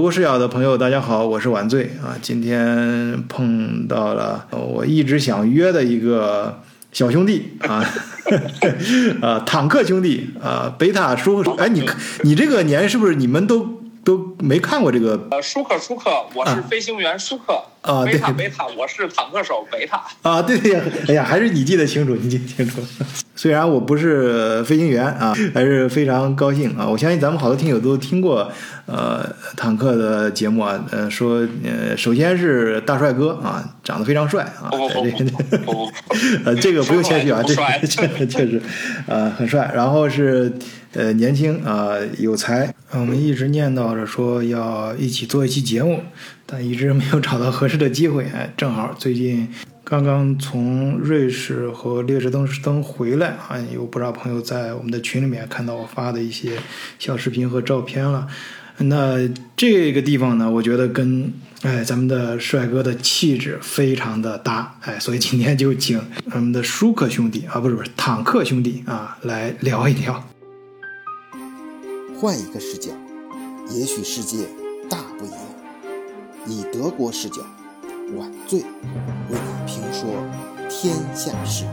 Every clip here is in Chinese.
国视角的朋友，大家好，我是晚醉啊。今天碰到了我一直想约的一个小兄弟啊，啊，坦克兄弟啊，贝塔叔。哎，你你这个年是不是你们都？都没看过这个呃，舒克舒克，我是飞行员舒克啊，贝塔贝塔，我是坦克手贝塔啊，对对呀，哎呀，还是你记得清楚，你记得清楚。虽然我不是飞行员啊，还是非常高兴啊。我相信咱们好多听友都听过呃坦克的节目啊，呃说呃首先是大帅哥啊，长得非常帅啊，呃这个不用谦虚啊，这确确实呃很帅，然后是。呃，年轻啊，有才。我们一直念叨着说要一起做一期节目，但一直没有找到合适的机会。哎，正好最近刚刚从瑞士和列支敦士登回来啊，有不少朋友在我们的群里面看到我发的一些小视频和照片了。那这个地方呢，我觉得跟哎咱们的帅哥的气质非常的搭。哎，所以今天就请咱们的舒克兄弟啊，不是不是坦克兄弟啊，来聊一聊。换一个视角，也许世界大不一样。以德国视角，晚醉为你评说天下事。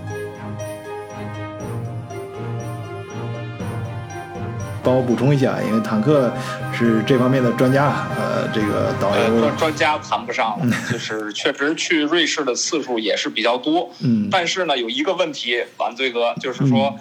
帮我补充一下，因为坦克是这方面的专家，呃，这个导游专家谈不上，就是 确实去瑞士的次数也是比较多。嗯，但是呢，有一个问题，晚醉哥，就是说。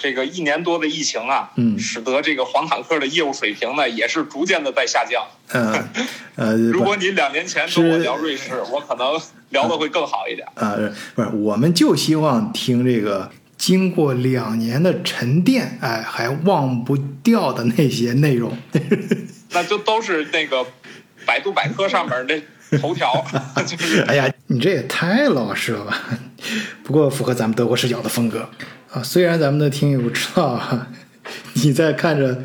这个一年多的疫情啊，嗯，使得这个黄坦克的业务水平呢，也是逐渐的在下降。嗯，呃，如果你两年前跟我聊瑞士，我可能聊的会更好一点。啊，不是，我们就希望听这个经过两年的沉淀，哎，还忘不掉的那些内容。那就都是那个百度百科上面那头条。就是，哎呀，你这也太老实了吧？不过符合咱们德国视角的风格。啊，虽然咱们的听友知道啊你在看着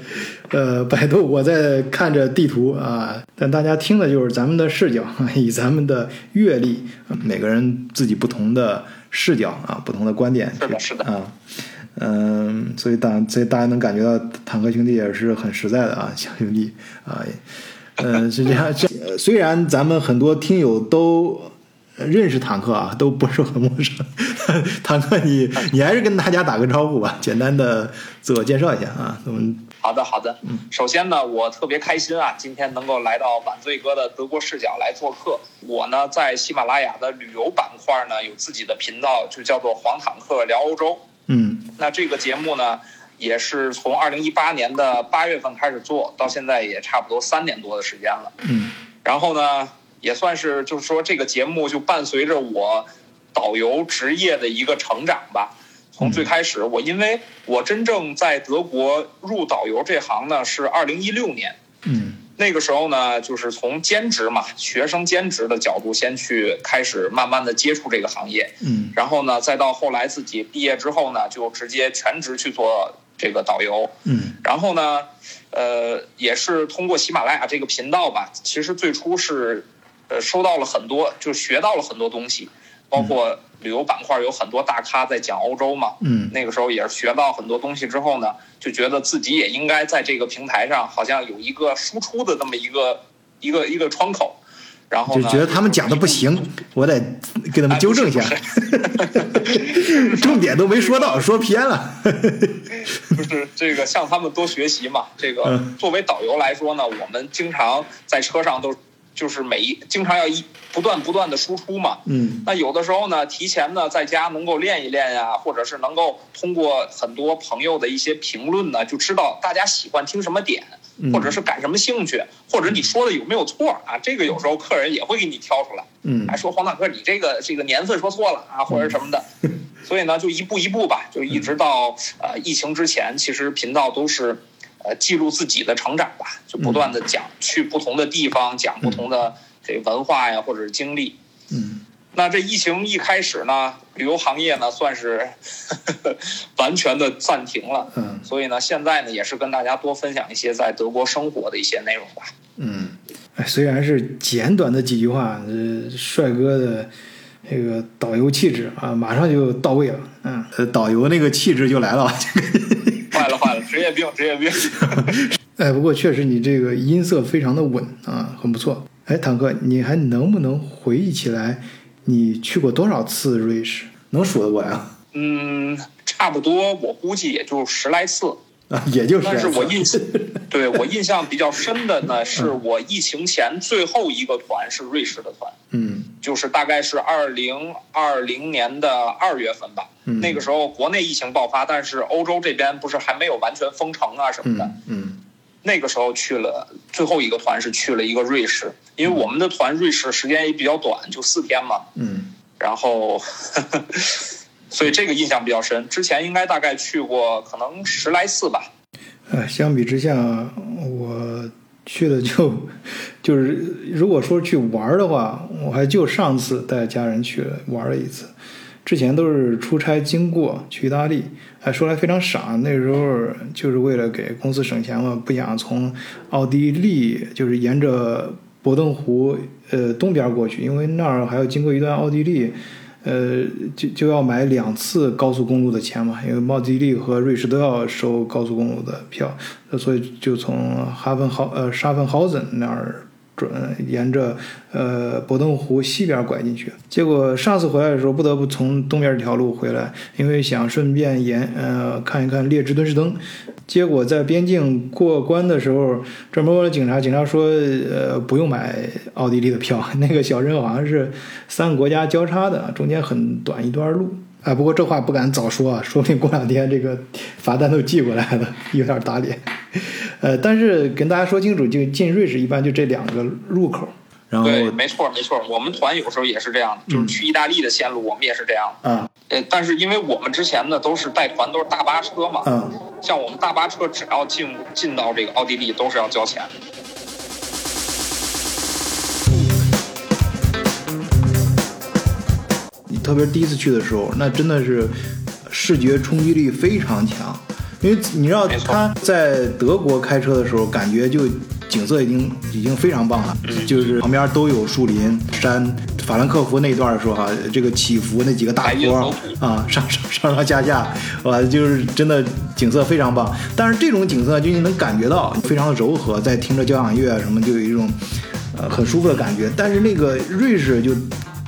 呃百度，我在看着地图啊，但大家听的就是咱们的视角，以咱们的阅历，每个人自己不同的视角啊，不同的观点，是的，是的啊，嗯，所以大所以大家能感觉到坦克兄弟也是很实在的啊，小兄弟啊，嗯，是这样，这虽然咱们很多听友都。认识坦克啊，都不是很陌生。坦克，你你还是跟大家打个招呼吧，简单的自我介绍一下啊。我们好的好的，首先呢，我特别开心啊，今天能够来到晚醉哥的德国视角来做客。我呢，在喜马拉雅的旅游板块呢，有自己的频道，就叫做黄坦克聊欧洲。嗯，那这个节目呢，也是从二零一八年的八月份开始做到现在，也差不多三年多的时间了。嗯，然后呢？也算是，就是说，这个节目就伴随着我导游职业的一个成长吧。从最开始，我因为我真正在德国入导游这行呢，是二零一六年。嗯，那个时候呢，就是从兼职嘛，学生兼职的角度先去开始慢慢的接触这个行业。嗯，然后呢，再到后来自己毕业之后呢，就直接全职去做这个导游。嗯，然后呢，呃，也是通过喜马拉雅这个频道吧，其实最初是。呃，收到了很多，就学到了很多东西，包括旅游板块有很多大咖在讲欧洲嘛。嗯，那个时候也是学到很多东西之后呢，就觉得自己也应该在这个平台上，好像有一个输出的这么一个一个一个窗口。然后就觉得他们讲的不行，我得给他们纠正一下。重点都没说到，说偏了。就是这个向他们多学习嘛。这个作为导游来说呢，我们经常在车上都。就是每一经常要一不断不断的输出嘛，嗯，那有的时候呢，提前呢在家能够练一练呀，或者是能够通过很多朋友的一些评论呢，就知道大家喜欢听什么点，或者是感什么兴趣，或者你说的有没有错啊？这个有时候客人也会给你挑出来，嗯，还说黄大哥你这个这个年份说错了啊，或者什么的，所以呢就一步一步吧，就一直到呃疫情之前，其实频道都是。呃，记录自己的成长吧，就不断的讲去不同的地方，讲不同的这文化呀，或者是经历。嗯，那这疫情一开始呢，旅游行业呢算是 完全的暂停了。嗯，所以呢，现在呢也是跟大家多分享一些在德国生活的一些内容吧。嗯，哎，虽然是简短的几句话，呃，帅哥的这个导游气质啊，马上就到位了。嗯，呃，导游那个气质就来了。病，职业病。哎，不过确实你这个音色非常的稳啊，很不错。哎，坦克，你还能不能回忆起来你去过多少次瑞士？能数得过来啊？嗯，差不多，我估计也就十来次。啊，也就是。但是我印象，对我印象比较深的呢，是我疫情前最后一个团是瑞士的团。嗯。就是大概是二零二零年的二月份吧。嗯。那个时候国内疫情爆发，但是欧洲这边不是还没有完全封城啊什么的。嗯。那个时候去了最后一个团是去了一个瑞士，因为我们的团瑞士时间也比较短，就四天嘛。嗯。然后。所以这个印象比较深，之前应该大概去过可能十来次吧。呃，相比之下，我去的就就是如果说去玩的话，我还就上次带家人去玩了一次，之前都是出差经过去意大利。还说来非常傻，那时候就是为了给公司省钱嘛，不想从奥地利就是沿着博登湖呃东边过去，因为那儿还要经过一段奥地利。呃，就就要买两次高速公路的钱嘛，因为奥地利和瑞士都要收高速公路的票，所以就从哈芬豪呃沙芬豪森那儿。准沿着呃博登湖西边拐进去，结果上次回来的时候不得不从东边这条路回来，因为想顺便沿呃看一看列支敦士登。结果在边境过关的时候，专门问了警察，警察说呃不用买奥地利的票，那个小镇好像是三个国家交叉的，中间很短一段路。啊，不过这话不敢早说啊，说不定过两天这个罚单都寄过来了，有点打脸。呃，但是跟大家说清楚，就进瑞士一般就这两个入口。然后对，没错没错，我们团有时候也是这样的，就是去意大利的线路，我们也是这样。嗯。呃，但是因为我们之前呢都是带团，都是大巴车嘛。嗯。像我们大巴车，只要进进到这个奥地利，都是要交钱。特别是第一次去的时候，那真的是视觉冲击力非常强，因为你知道他在德国开车的时候，感觉就景色已经已经非常棒了，就是旁边都有树林、山。法兰克福那段的时候哈，这个起伏那几个大坡啊，上上上上下下，哇，就是真的景色非常棒。但是这种景色就你能感觉到非常的柔和，在听着交响乐啊什么，就有一种呃很舒服的感觉。但是那个瑞士就。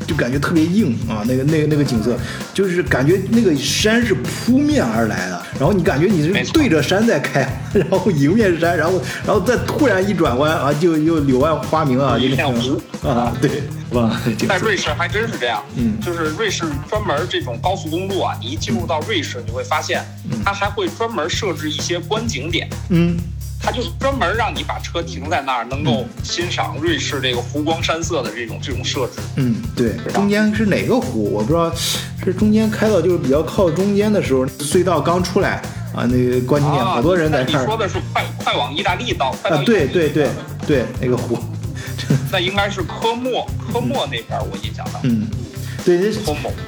就感觉特别硬啊，那个那个那个景色，就是感觉那个山是扑面而来的，然后你感觉你是对着山在开，然后迎面是山，然后然后再突然一转弯啊，就又柳暗花明啊，一片湖。啊，对，哇，在瑞士还真是这样，嗯，就是瑞士专门这种高速公路啊，你一进入到瑞士，你会发现，它还会专门设置一些观景点，嗯。他就专门让你把车停在那儿，能够欣赏瑞士这个湖光山色的这种这种设置。嗯，对，中间是哪个湖？我不知道，是中间开到就是比较靠中间的时候，隧道刚出来啊，那个观景点好多人在那儿。你说的是快快往意大利到？啊，对对对对，那个湖。那应该是科莫科莫那边，我印象当中。嗯。对，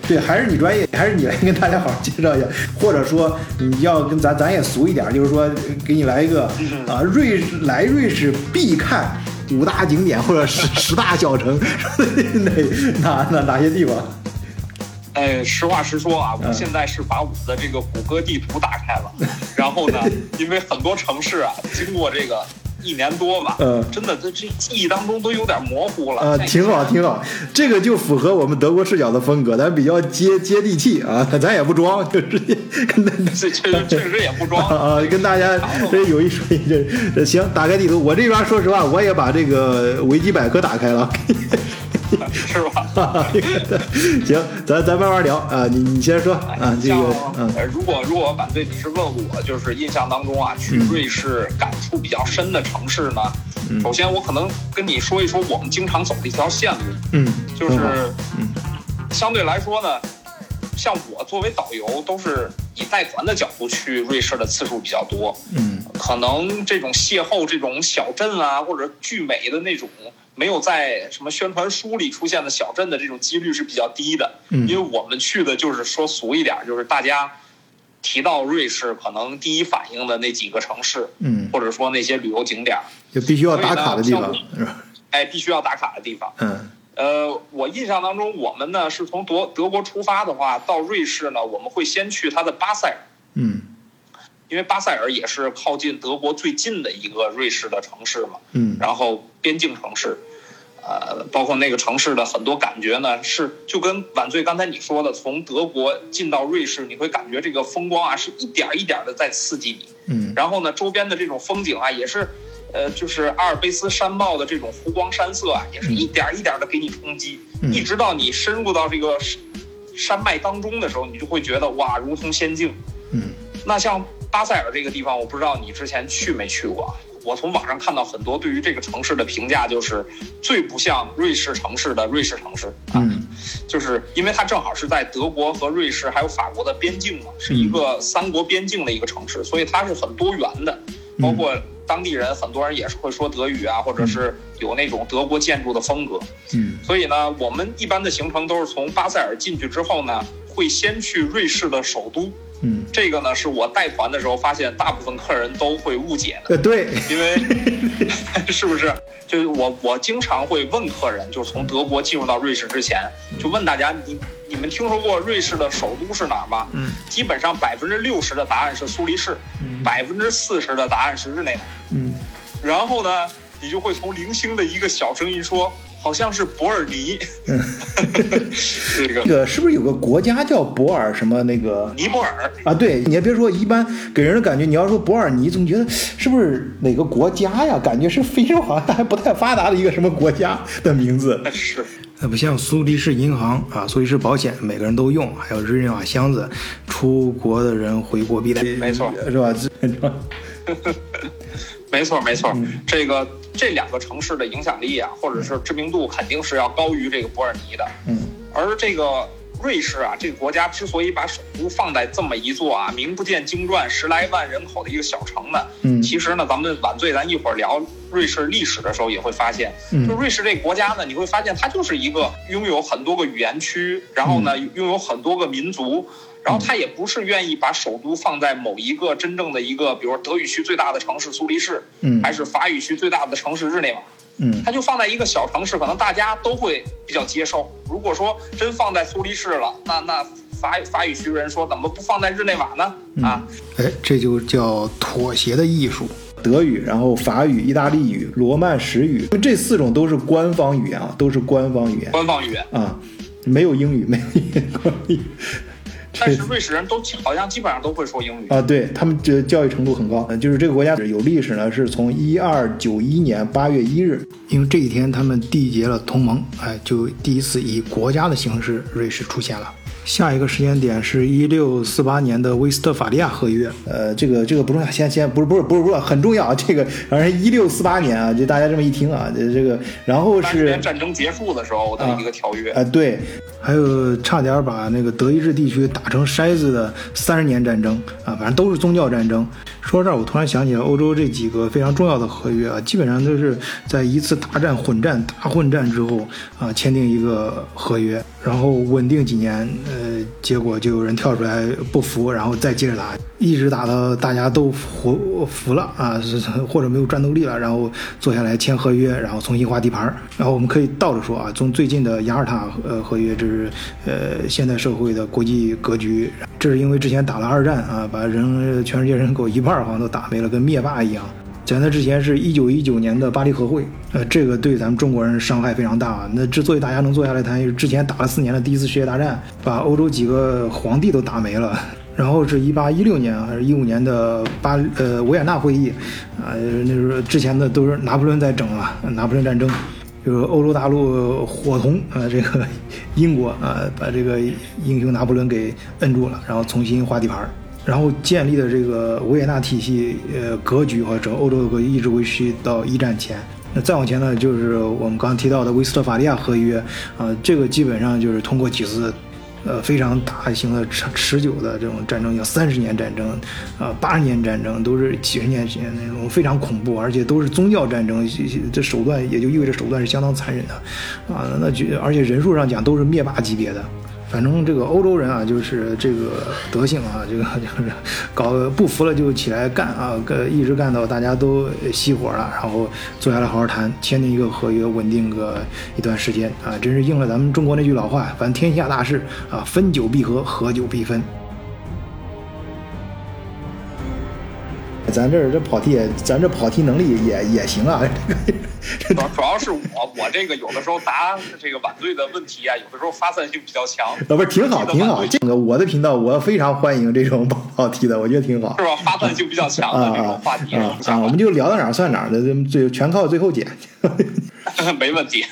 对，还是你专业，还是你来跟大家好好介绍一下，或者说你要跟咱咱也俗一点，就是说给你来一个啊，瑞士来瑞士必看五大景点或者十十大小城，哪哪哪哪些地方？哎，实话实说啊，我现在是把我的这个谷歌地图打开了，然后呢，因为很多城市啊，经过这个。一年多吧，嗯，真的，这这记忆当中都有点模糊了。啊，挺好，挺好，这个就符合我们德国视角的风格，咱比较接接地气啊，咱也不装，就直接确确 确实也不装。啊，跟大家 这有一说一，这行，打开地图，我这边说实话，我也把这个维基百科打开了。是吧？行，咱咱慢慢聊啊。你你先说啊。这个，嗯，如果如果反对，你是问我，就是印象当中啊，去瑞士感触比较深的城市呢？首先，我可能跟你说一说我们经常走的一条线路。嗯，就是，嗯，相对来说呢，像我作为导游，都是以带团的角度去瑞士的次数比较多。嗯，可能这种邂逅这种小镇啊，或者巨美的那种。没有在什么宣传书里出现的小镇的这种几率是比较低的，嗯，因为我们去的就是说俗一点，就是大家提到瑞士，可能第一反应的那几个城市，嗯，或者说那些旅游景点，就必须要打卡的地方，哎，必须要打卡的地方，嗯，呃，我印象当中，我们呢是从德德国出发的话，到瑞士呢，我们会先去它的巴塞尔，嗯，因为巴塞尔也是靠近德国最近的一个瑞士的城市嘛，嗯然后边境城市，呃，包括那个城市的很多感觉呢，是就跟晚醉刚才你说的，从德国进到瑞士，你会感觉这个风光啊，是一点儿一点的在刺激你。嗯然后呢，周边的这种风景啊，也是，呃，就是阿尔卑斯山脉的这种湖光山色啊，也是一点儿一点的给你冲击，嗯一直到你深入到这个山山脉当中的时候，你就会觉得哇，如同仙境。嗯那像巴塞尔这个地方，我不知道你之前去没去过啊。我从网上看到很多对于这个城市的评价，就是最不像瑞士城市的瑞士城市啊，嗯就是因为它正好是在德国和瑞士还有法国的边境嘛，是一个三国边境的一个城市，所以它是很多元的，包括当地人很多人也是会说德语啊，或者是有那种德国建筑的风格。嗯所以呢，我们一般的行程都是从巴塞尔进去之后呢，会先去瑞士的首都。嗯，这个呢，是我带团的时候发现大部分客人都会误解的，呃，对，因为 是不是？就是我我经常会问客人，就是从德国进入到瑞士之前，就问大家，你你们听说过瑞士的首都是哪儿吗？嗯，基本上百分之六十的答案是苏黎世，百分之四十的答案是日内瓦。嗯。然后呢，你就会从零星的一个小声音说，好像是伯尔尼。嗯，这个这个是不是有个国家叫博尔什么那个？尼泊尔，啊，对，你还别说，一般给人的感觉，你要说博尔尼，总觉得是不是哪个国家呀？感觉是非洲好像还不太发达的一个什么国家的名字。是那不像苏黎世银行啊，苏黎世保险每个人都用，还有日内瓦箱子，出国的人回国必带，没错，是吧？是吧？没错没错，嗯这个这两个城市的影响力啊，或者是知名度，肯定是要高于这个伯尔尼的。嗯而这个瑞士啊，这个国家之所以把首都放在这么一座啊名不见经传、十来万人口的一个小城呢，嗯其实呢，咱们晚醉咱一会儿聊瑞士历史的时候也会发现，嗯就瑞士这个国家呢，你会发现它就是一个拥有很多个语言区，然后呢嗯拥有很多个民族。然后他也不是愿意把首都放在某一个真正的一个，比如德语区最大的城市苏黎世，嗯还是法语区最大的城市日内瓦，嗯它就放在一个小城市，可能大家都会比较接受。如果说真放在苏黎世了，那那法法语区人说怎么不放在日内瓦呢？啊，哎，这就叫妥协的艺术。德语，然后法语、意大利语、罗曼史语，这四种都是官方语言啊，都是官方语言官方语言。啊，没有英语，没有英语。但是瑞士人都好像基本上都会说英语。啊，对他们这教育程度很高，呃就是这个国家有历史呢，是从一二九一年八月一日，因为这一天他们缔结了同盟，哎，就第一次以国家的形式瑞士出现了。下一个时间点是一六四八年的威斯特法利亚合约，呃，这个这个不重要，先先不是不是不是不是很重要啊，这个反正一六四八年啊，就大家这么一听啊，这这个然后是年战争结束的时候的一个条约。啊、对，还有差点把那个德意志地区打成筛子的三十年战争啊，反正都是宗教战争。说到这儿，我突然想起来，欧洲这几个非常重要的合约啊，基本上都是在一次大战、混战、大混战之后啊，签订一个合约，然后稳定几年，呃，结果就有人跳出来不服，然后再接着打，一直打到大家都服服了啊，或者没有战斗力了，然后坐下来签合约，然后重新划地盘儿。然后我们可以倒着说啊，从最近的雅尔塔呃合约，这是呃现代社会的国际格局，这是因为之前打了二战啊，把人全世界人口一半二好像都打没了，跟灭霸一样。在那之前是一九一九年的巴黎和会，呃，这个对咱们中国人伤害非常大。那之所以大家能坐下来谈，之前打了四年的第一次世界大战，把欧洲几个皇帝都打没了。然后是一八一六年还是一五年的巴呃维也纳会议，啊、那时候之前的都是拿破仑在整了，拿破仑战争，就是欧洲大陆伙同啊、这个英国啊、把这个英雄拿破仑给摁住了，然后重新划地盘儿。然后建立的这个维也纳体系，呃，格局和整个欧洲的格局一直维持到一战前。那再往前呢，就是我们刚刚提到的威斯特法利亚合约，啊、这个基本上就是通过几次，呃，非常大型的持持久的这种战争，叫三十年战争，啊、八十年战争，都是几十年前那种非常恐怖，而且都是宗教战争，这手段也就意味着手段是相当残忍的，啊，那就而且人数上讲都是灭霸级别的。反正这个欧洲人啊，就是这个德性啊，这个就 是搞不服了就起来干啊，个一直干到大家都熄火了，然后坐下来好好谈，签订一个合约，稳定个一段时间啊，真是应了咱们中国那句老话，反正天下大事啊，分久必合，合久必分。咱这儿这跑题也，咱这跑题能力也也行啊。主主要是我我这个有的时候答这个晚队的问题啊，有的时候发散性比较强。啊，不是挺好挺好，这个我的频道我非常欢迎这种跑题的，我觉得挺好。是吧？发散性比较强的这种话题啊啊，我们就聊到哪儿算哪儿的，最全靠最后剪。没问题。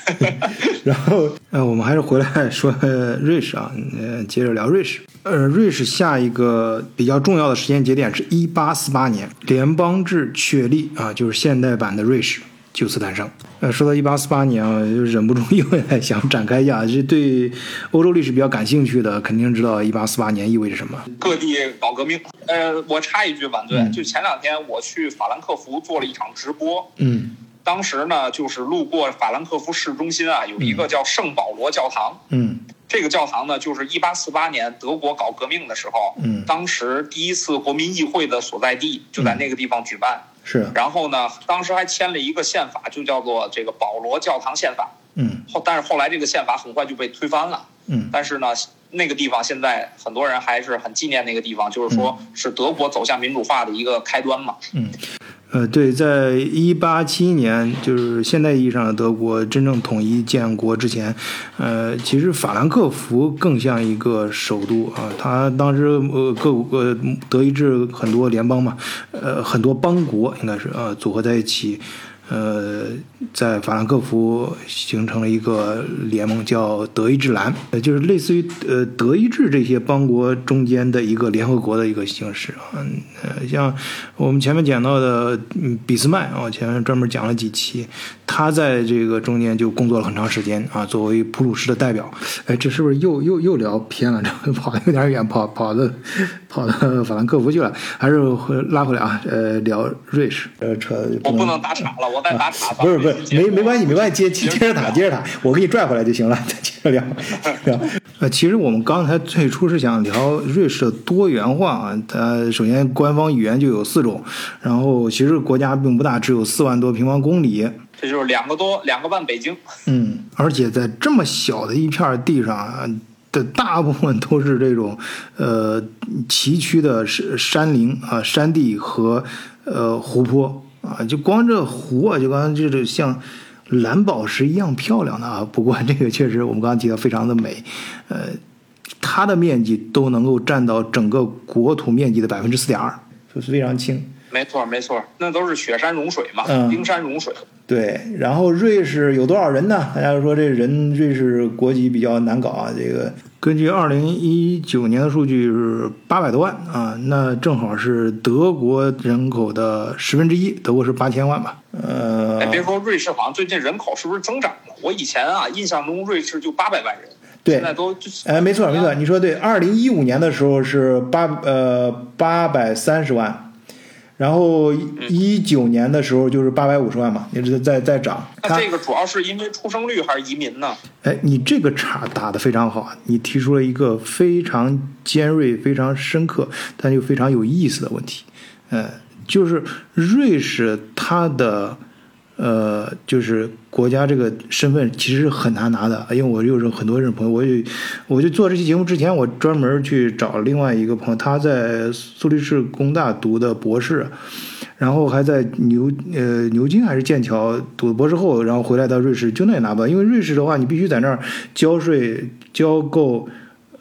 然后呃，我们还是回来说瑞士啊，呃，接着聊瑞士。呃，瑞士下一个比较重要的时间节点是1848年，联邦制确立啊，就是现代版的瑞士就此诞生。呃，说到一八四八年啊，就忍不住又想展开一下，这对欧洲历史比较感兴趣的肯定知道一八四八年意味着什么。各地搞革命。呃，我插一句，晚队，就前两天我去法兰克福做了一场直播。嗯。当时呢，就是路过法兰克福市中心啊，有一个叫圣保罗教堂。嗯，这个教堂呢，就是一八四八年德国搞革命的时候，嗯，当时第一次国民议会的所在地就在那个地方举办。是。然后呢，当时还签了一个宪法，就叫做这个保罗教堂宪法。嗯。后，但是后来这个宪法很快就被推翻了。嗯。但是呢，那个地方现在很多人还是很纪念那个地方，就是说是德国走向民主化的一个开端嘛。嗯。呃，对，在一八七一年，就是现代意义上的德国真正统一建国之前，呃，其实法兰克福更像一个首都啊。它当时呃各呃德意志很多联邦嘛，呃很多邦国应该是呃组合在一起。呃，在法兰克福形成了一个联盟，叫德意志兰，呃，就是类似于呃德意志这些邦国中间的一个联合国的一个形式啊。呃，像我们前面讲到的俾斯麦啊，前面专门讲了几期，他在这个中间就工作了很长时间啊，作为普鲁士的代表。哎，这是不是又又又聊偏了？这跑的有点远，跑跑的跑到法兰克福去了，还是拉回来啊？呃，聊瑞士，呃，扯我不能打岔了，我。不是不是，没没关系没关系，接接 接着打接着打，我给你拽回来就行了，再 接着 聊。呃，其实我们刚才最初是想聊瑞士的多元化啊，它首先官方语言就有四种，然后其实国家并不大，只有四万多平方公里，这就是两个多两个半北京。嗯，而且在这么小的一片地上的大部分都是这种呃崎岖的山山林啊山地和呃湖泊。啊，就光这湖啊，就刚刚就是像蓝宝石一样漂亮的啊。不过这个确实我们刚刚提到非常的美，呃，它的面积都能够占到整个国土面积的百分之四点二，就是非常轻。没错没错，那都是雪山融水嘛，冰山融水。对，然后瑞士有多少人呢？大家说这人瑞士国籍比较难搞啊。这个根据二零一九年的数据是八百多万啊，那正好是德国人口的十分之一，德国是八千万吧。呃，哎，别说瑞士，好像最近人口是不是增长了？我以前啊印象中瑞士就八百万人，对，现在都哎，没错没错，你说对，二零一五年的时候是八呃八百三十万。然后一九年的时候就是八百五十万嘛，一直在在涨。那这个主要是因为出生率还是移民呢？哎，你这个茬打得非常好，你提出了一个非常尖锐、非常深刻，但又非常有意思的问题。呃，就是瑞士它的。呃，就是国家这个身份其实很难拿的，因为我有很多人朋友，我就我就做这期节目之前，我专门去找另外一个朋友，他在苏黎世工大读的博士，然后还在牛呃牛津还是剑桥读博士后，然后回来到瑞士，就那也拿不到，因为瑞士的话，你必须在那儿交税交够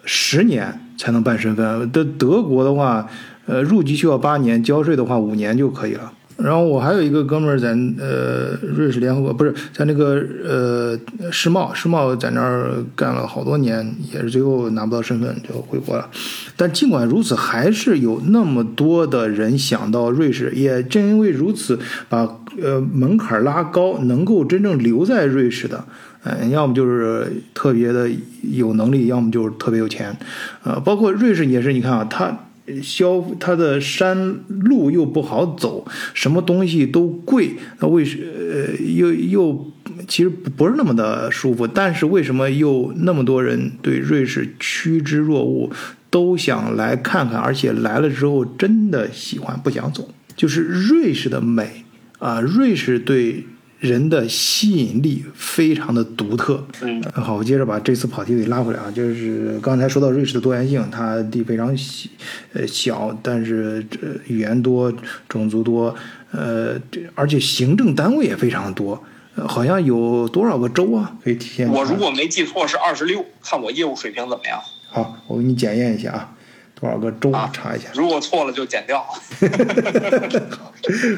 十年才能办身份，德德国的话，呃入籍需要八年，交税的话五年就可以了。然后我还有一个哥们儿在呃瑞士联合国，不是在那个呃世贸，世贸在那儿干了好多年，也是最后拿不到身份就回国了。但尽管如此，还是有那么多的人想到瑞士，也正因为如此，把呃门槛拉高，能够真正留在瑞士的，嗯，要么就是特别的有能力，要么就是特别有钱，呃，包括瑞士也是，你看啊，它。消它的山路又不好走，什么东西都贵，那为什呃又又其实不是那么的舒服，但是为什么又那么多人对瑞士趋之若鹜，都想来看看，而且来了之后真的喜欢，不想走，就是瑞士的美啊，瑞士对人的吸引力非常的独特。嗯，好，我接着把这次跑题给拉回来啊，就是刚才说到瑞士的多元性，它地非常小，呃小，但是这语言多，种族多，呃，这而且行政单位也非常多，呃好像有多少个州啊？可以体现。我如果没记错是二十六，看我业务水平怎么样。好，我给你检验一下啊，多少个州？啊查一下。如果错了就剪掉。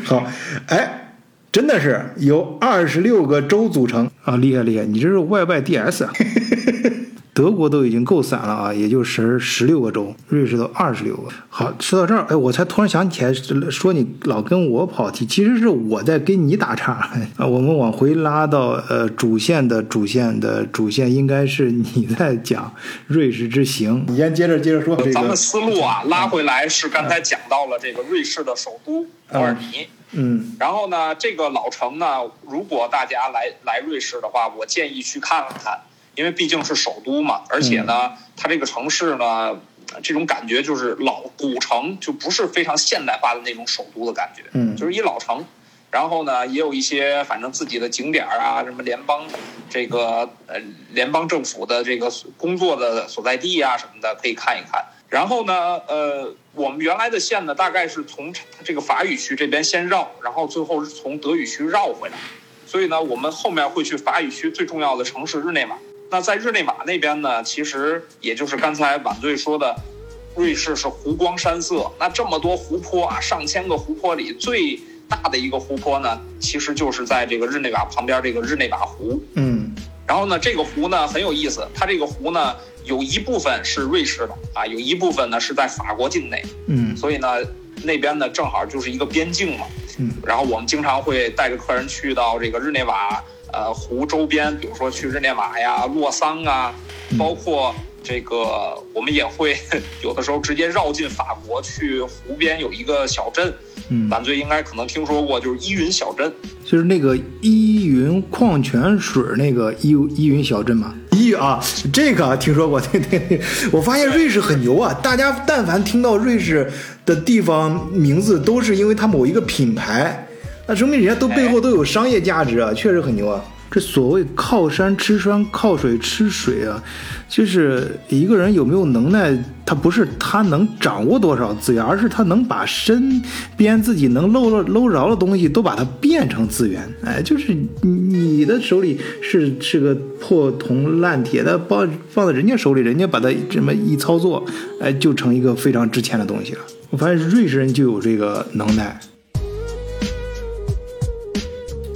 好，哎，真的是由二十六个州组成啊，厉害厉害！你这是 YYDS 啊。德国都已经够散了啊，也就十十六个州，瑞士都二十六个。好，说到这儿，哎，我才突然想起来，说你老跟我跑题，其实是我在跟你打岔 啊。我们往回拉到呃主线的主线的主线，应该是你在讲瑞士之行。你先接着接着说这个咱们，思路啊拉回来是刚才讲到了这个瑞士的首都伯尔尼。嗯然后呢，这个老城呢，如果大家来来瑞士的话，我建议去看看，因为毕竟是首都嘛，而且呢，它这个城市呢，这种感觉就是老古城，就不是非常现代化的那种首都的感觉，嗯就是一老城。然后呢，也有一些反正自己的景点儿啊，什么联邦这个呃联邦政府的这个工作的所在地啊什么的，可以看一看。然后呢，呃，我们原来的线呢，大概是从这个法语区这边先绕，然后最后是从德语区绕回来。所以呢，我们后面会去法语区最重要的城市日内瓦。那在日内瓦那边呢，其实也就是刚才晚醉说的，瑞士是湖光山色。那这么多湖泊啊，上千个湖泊里最大的一个湖泊呢，其实就是在这个日内瓦旁边这个日内瓦湖。嗯然后呢，这个湖呢很有意思，它这个湖呢有一部分是瑞士的啊，有一部分呢是在法国境内，嗯。所以呢那边呢正好就是一个边境嘛。嗯。然后我们经常会带着客人去到这个日内瓦呃湖周边，比如说去日内瓦呀、洛桑啊，包括这个我们也会 有的时候直接绕进法国去湖边有一个小镇，嗯，晚醉应该可能听说过，就是依云小镇。就是那个依云矿泉水那个依依云小镇嘛。依啊，这个听说过，对对对，我发现瑞士很牛啊！大家但凡听到瑞士的地方名字，都是因为它某一个品牌，那说明人家都背后都有商业价值啊，确实很牛啊。这所谓靠山吃山，靠水吃水啊，就是一个人有没有能耐，他不是他能掌握多少资源，而是他能把身边自己能搂了搂着的东西都把它变成资源。哎，就是你的手里是是个破铜烂铁的，放放在人家手里，人家把它这么一操作，哎，就成一个非常值钱的东西了。我发现瑞士人就有这个能耐。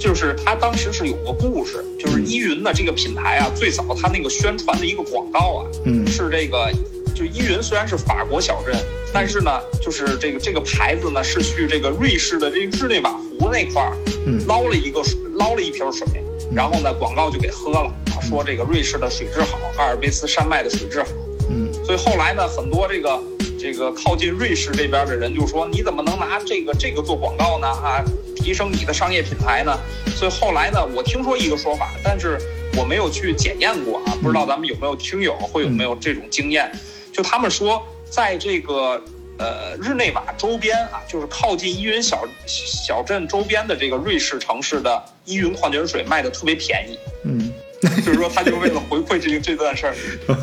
就是他当时是有个故事，就是依云的这个品牌啊，最早他那个宣传的一个广告啊，嗯。是这个，就依云虽然是法国小镇，但是呢，就是这个这个牌子呢是去这个瑞士的这个日内瓦湖那块儿，嗯。捞了一个水，捞了一瓶水，然后呢广告就给喝了，啊说这个瑞士的水质好，阿尔卑斯山脉的水质好，嗯。所以后来呢，很多这个这个靠近瑞士这边的人就说，你怎么能拿这个这个做广告呢？啊，提升你的商业品牌呢？所以后来呢，我听说一个说法，但是我没有去检验过啊，不知道咱们有没有听友会有没有这种经验？就他们说，在这个呃日内瓦周边啊，就是靠近依云小小镇周边的这个瑞士城市的依云矿泉水卖的特别便宜。嗯 就是说他就为了回馈这个这段事儿。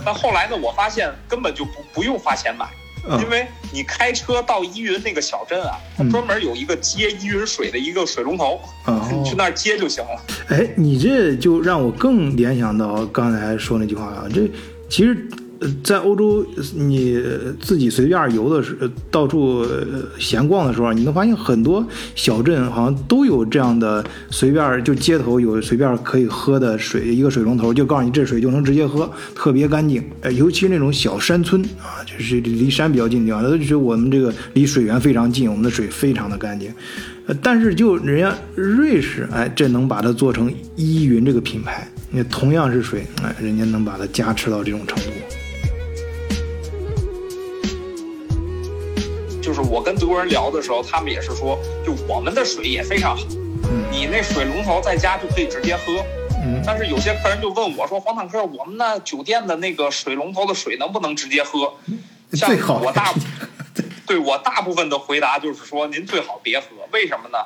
但后来呢，我发现根本就不不用花钱买，啊因为你开车到依云那个小镇啊，它嗯专门有一个接依云水的一个水龙头，啊你去那儿接就行了。哎，你这就让我更联想到刚才说那句话了。这其实，呃在欧洲，你自己随便游的时，到处闲逛的时候，你能发现很多小镇好像都有这样的随便就街头有随便可以喝的水，一个水龙头就告诉你这水就能直接喝，特别干净。呃，尤其是那种小山村啊，就是离山比较近的地方，那就是我们这个离水源非常近，我们的水非常的干净。呃，但是就人家瑞士，哎，这能把它做成依云这个品牌，那同样是水，哎，人家能把它加持到这种程度。国人聊的时候，他们也是说，就我们的水也非常好，嗯。你那水龙头在家就可以直接喝。嗯。但是有些客人就问我说：“黄坦克，我们那酒店的那个水龙头的水能不能直接喝？”像我大，对。我大部分的回答就是说，您最好别喝，为什么呢？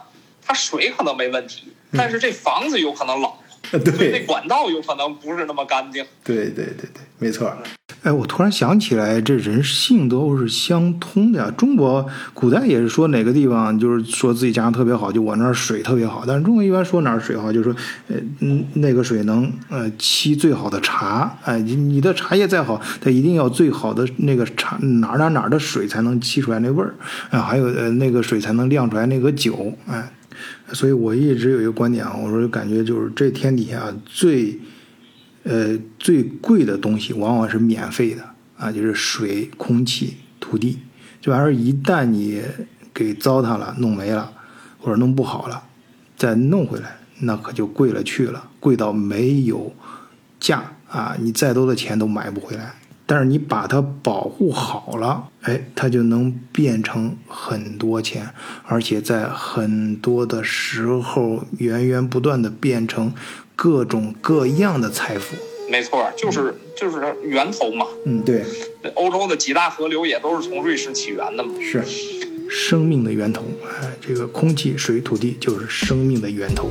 它水可能没问题，但是这房子有可能冷，所以那对管道有可能不是那么干净。对对对对，没错。哎，我突然想起来，这人性都是相通的呀。中国古代也是说哪个地方就是说自己家乡特别好，就我那儿水特别好。但是中国一般说哪儿水好，就是说，呃，嗯，那个水能呃沏最好的茶。哎，你你的茶叶再好，它一定要最好的那个茶哪儿哪儿哪儿的水才能沏出来那味儿啊，还有呃那个水才能酿出来那个酒。哎，所以我一直有一个观点啊，我说感觉就是这天底下最。呃，最贵的东西往往是免费的啊，就是水、空气、土地。这玩意儿一旦你给糟蹋了、弄没了，或者弄不好了，再弄回来，那可就贵了去了，贵到没有价啊！你再多的钱都买不回来。但是你把它保护好了，哎，它就能变成很多钱，而且在很多的时候源源不断的变成各种各样的财富。没错，就是就是源头嘛。嗯，对，欧洲的几大河流也都是从瑞士起源的嘛。是生命的源头。哎，这个空气、水、土地就是生命的源头。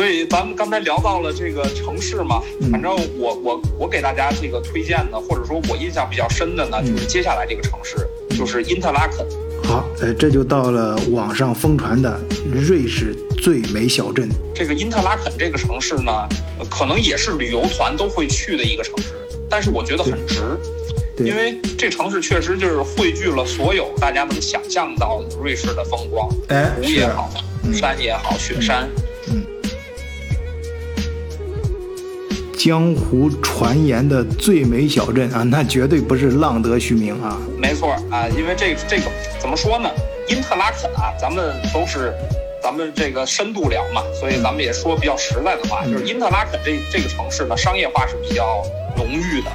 所以咱们刚才聊到了这个城市嘛，反正我我我给大家这个推荐的，或者说我印象比较深的呢，就是接下来这个城市，就是因特拉肯。好，呃，这就到了网上疯传的瑞士最美小镇。这个因特拉肯这个城市呢，呃可能也是旅游团都会去的一个城市，但是我觉得很值，因为这城市确实就是汇聚了所有大家能想象到的瑞士的风光，哎，湖也好，山也好，雪山。江湖传言的最美小镇啊，那绝对不是浪得虚名啊。没错啊，因为这这个怎么说呢？因特拉肯啊，咱们都是咱们这个深度聊嘛，所以咱们也说比较实在的话，就是因特拉肯这这个城市呢，商业化是比较浓郁的，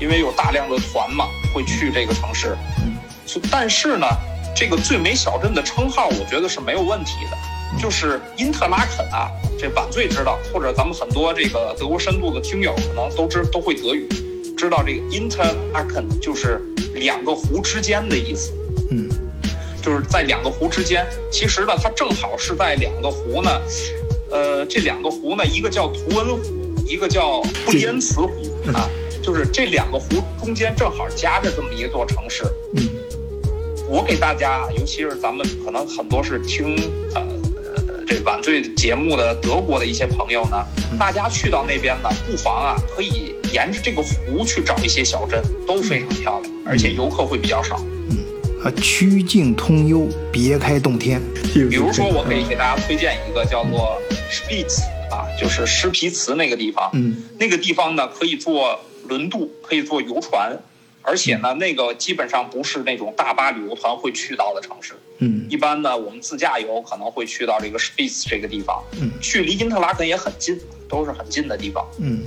因为有大量的团嘛会去这个城市。但是呢，这个最美小镇的称号，我觉得是没有问题的。就是因特拉肯啊，这晚最知道，或者咱们很多这个德国深度的听友可能都知都会德语，知道这个 Interlaken 就是两个湖之间的意思。嗯，就是在两个湖之间。其实呢，它正好是在两个湖呢，呃，这两个湖呢，一个叫图恩湖，一个叫布里恩茨湖啊，就是这两个湖中间正好夹着这么一座城市。嗯，我给大家，尤其是咱们可能很多是听呃呃这晚醉节目的德国的一些朋友呢，大家去到那边呢，不妨啊可以沿着这个湖去找一些小镇，都非常漂亮，而且游客会比较少。啊，曲径通幽，别开洞天。比如说，我可以给大家推荐一个叫做 Spitz 啊，就是施皮茨那个地方。嗯，那个地方呢，可以坐轮渡，可以坐游船，而且呢，那个基本上不是那种大巴旅游团会去到的城市。嗯。一般呢，我们自驾游可能会去到这个 Spitz 这个地方，嗯。距离因特拉肯也很近，都是很近的地方。嗯。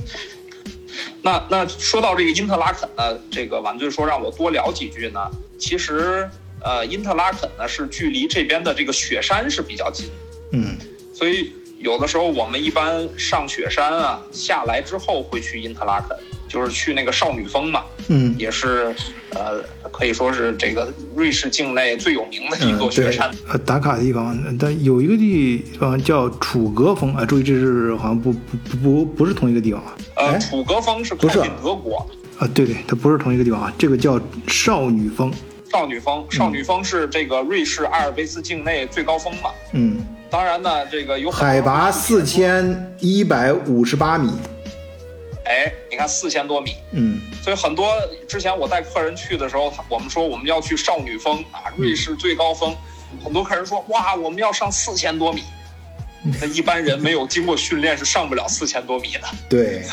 那那说到这个因特拉肯呢，这个晚醉说让我多聊几句呢。其实，呃，因特拉肯呢是距离这边的这个雪山是比较近，嗯。所以有的时候我们一般上雪山啊，下来之后会去因特拉肯，就是去那个少女峰嘛，嗯也是呃可以说是这个瑞士境内最有名的一座雪山。，呃，打卡的地方，但有一个地方叫楚格峰啊，注意这是好像不不不不不是同一个地方啊。呃，哎楚格峰是靠近德国，啊，对对，它不是同一个地方啊，这个叫少女峰。少女峰，少女峰是这个瑞士阿尔卑斯境内最高峰嘛。嗯，当然呢，这个有海拔四千一百五十八米。哎，你看四千多米，嗯所以很多之前我带客人去的时候，他我们说我们要去少女峰啊，瑞士最高峰，很多客人说哇，我们要上四千多米。那一般人没有经过训练是上不了四千多米的。对，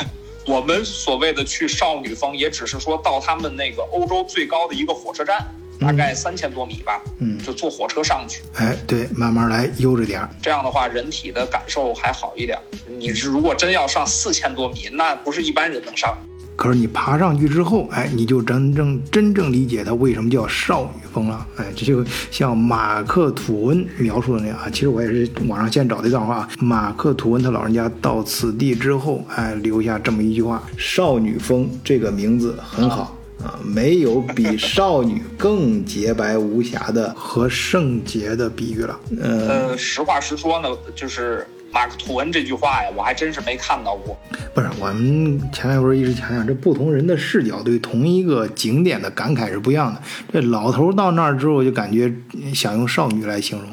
我们所谓的去少女峰，也只是说到他们那个欧洲最高的一个火车站，大概三千多米吧，嗯就坐火车上去。哎，对，慢慢来，悠着点儿。这样的话，人体的感受还好一点。你是如果真要上四千多米，那不是一般人能上。可是你爬上去之后，哎，你就真正真正理解它为什么叫少女峰了。哎，这就像马克吐温描述的那样啊。其实我也是网上现找的一段话，马克吐温他老人家到此地之后，哎，留下这么一句话：“少女峰这个名字很好啊，没有比少女更洁白无瑕的和圣洁的比喻了。呃，呃，实话实说呢，就是马克吐温这句话呀，我还真是没看到过。不是，我们前来不是一直强调，这不同人的视角对同一个景点的感慨是不一样的。这老头到那儿之后就感觉想用少女来形容，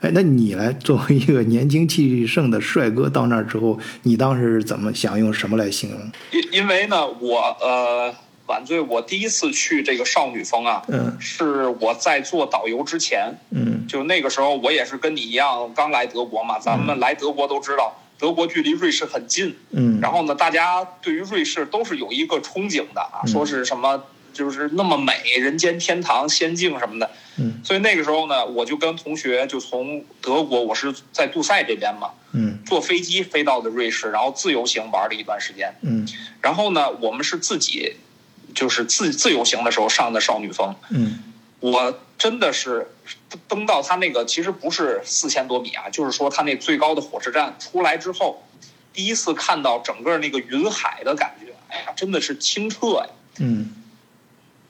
哎，那你来作为一个年轻气盛的帅哥到那儿之后，你当时怎么想用什么来形容？因因为呢，我呃。晚醉，我第一次去这个少女峰啊，嗯。是我在做导游之前，嗯。就那个时候我也是跟你一样刚来德国嘛，咱们来德国都知道，德国距离瑞士很近，嗯，然后呢，大家对于瑞士都是有一个憧憬的啊，说是什么就是那么美，人间天堂、仙境什么的，嗯。所以那个时候呢，我就跟同学就从德国，我是在杜塞这边嘛，嗯。坐飞机飞到的瑞士，然后自由行玩了一段时间，嗯。然后呢，我们是自己就是自自由行的时候上的少女峰，嗯。我真的是登到它那个其实不是四千多米啊，就是说它那最高的火车站出来之后，第一次看到整个那个云海的感觉，哎呀，真的是清澈呀，嗯。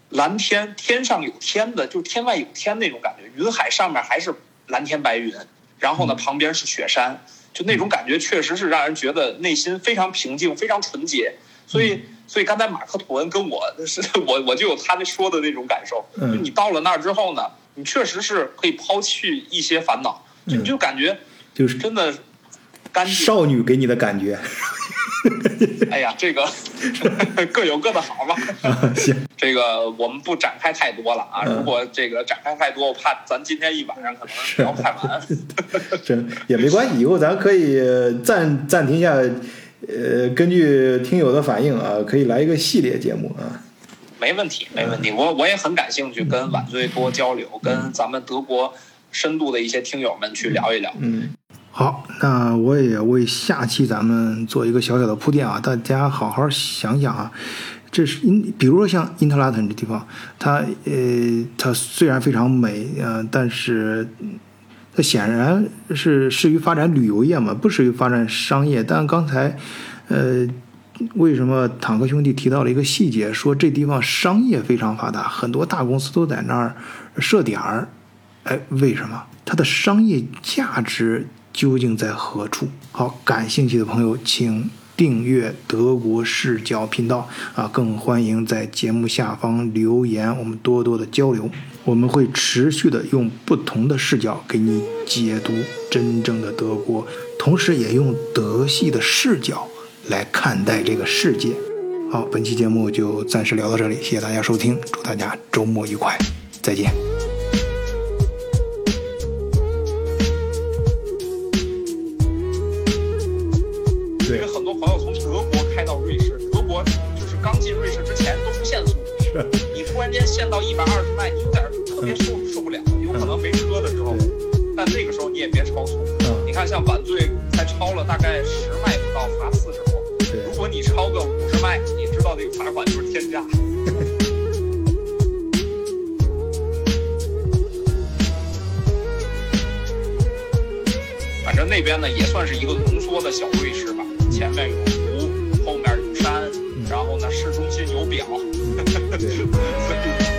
蓝天天上有天的，就是天外有天那种感觉，云海上面还是蓝天白云，然后呢旁边是雪山，就那种感觉确实是让人觉得内心非常平静，非常纯洁，所以。所以刚才马克吐温跟我是 我我就有他那说的那种感受，就嗯你到了那儿之后呢，你确实是可以抛弃一些烦恼，就你就感觉就是真的干净。少女给你的感觉。哎呀，这个 各有各的好嘛。啊，行，这个我们不展开太多了啊，嗯如果这个展开太多，我怕咱今天一晚上可能聊不太完。真也没关系，以后咱可以暂暂停一下，呃，根据听友的反应啊，可以来一个系列节目啊。没问题，没问题。我我也很感兴趣，跟晚醉多交流，跟咱们德国深度的一些听友们去聊一聊。嗯，好，那我也为下期咱们做一个小小的铺垫啊，大家好好想想啊。这是因，比如说像因特拉肯这地方，它呃，它虽然非常美，呃，但是它显然是适于发展旅游业嘛，不适于发展商业。但刚才，呃，为什么坦克兄弟提到了一个细节，说这地方商业非常发达，很多大公司都在那儿设点儿。哎，为什么？它的商业价值究竟在何处？好，感兴趣的朋友请订阅德国视角频道啊，更欢迎在节目下方留言，我们多多的交流。我们会持续的用不同的视角给你解读真正的德国，同时也用德系的视角来看待这个世界。好，本期节目就暂时聊到这里，谢谢大家收听，祝大家周末愉快，再见。限到一百二十迈，你有点特别受受不了，有可能没车的时候。但那个时候你也别超速。嗯，你看，像晚醉才超了大概十迈不到，罚四十多。如果你超个五十迈，你知道这个罚款就是天价。反正那边呢也算是一个浓缩的小瑞士吧，前面有湖，后面有山，然后呢市中心有表。对。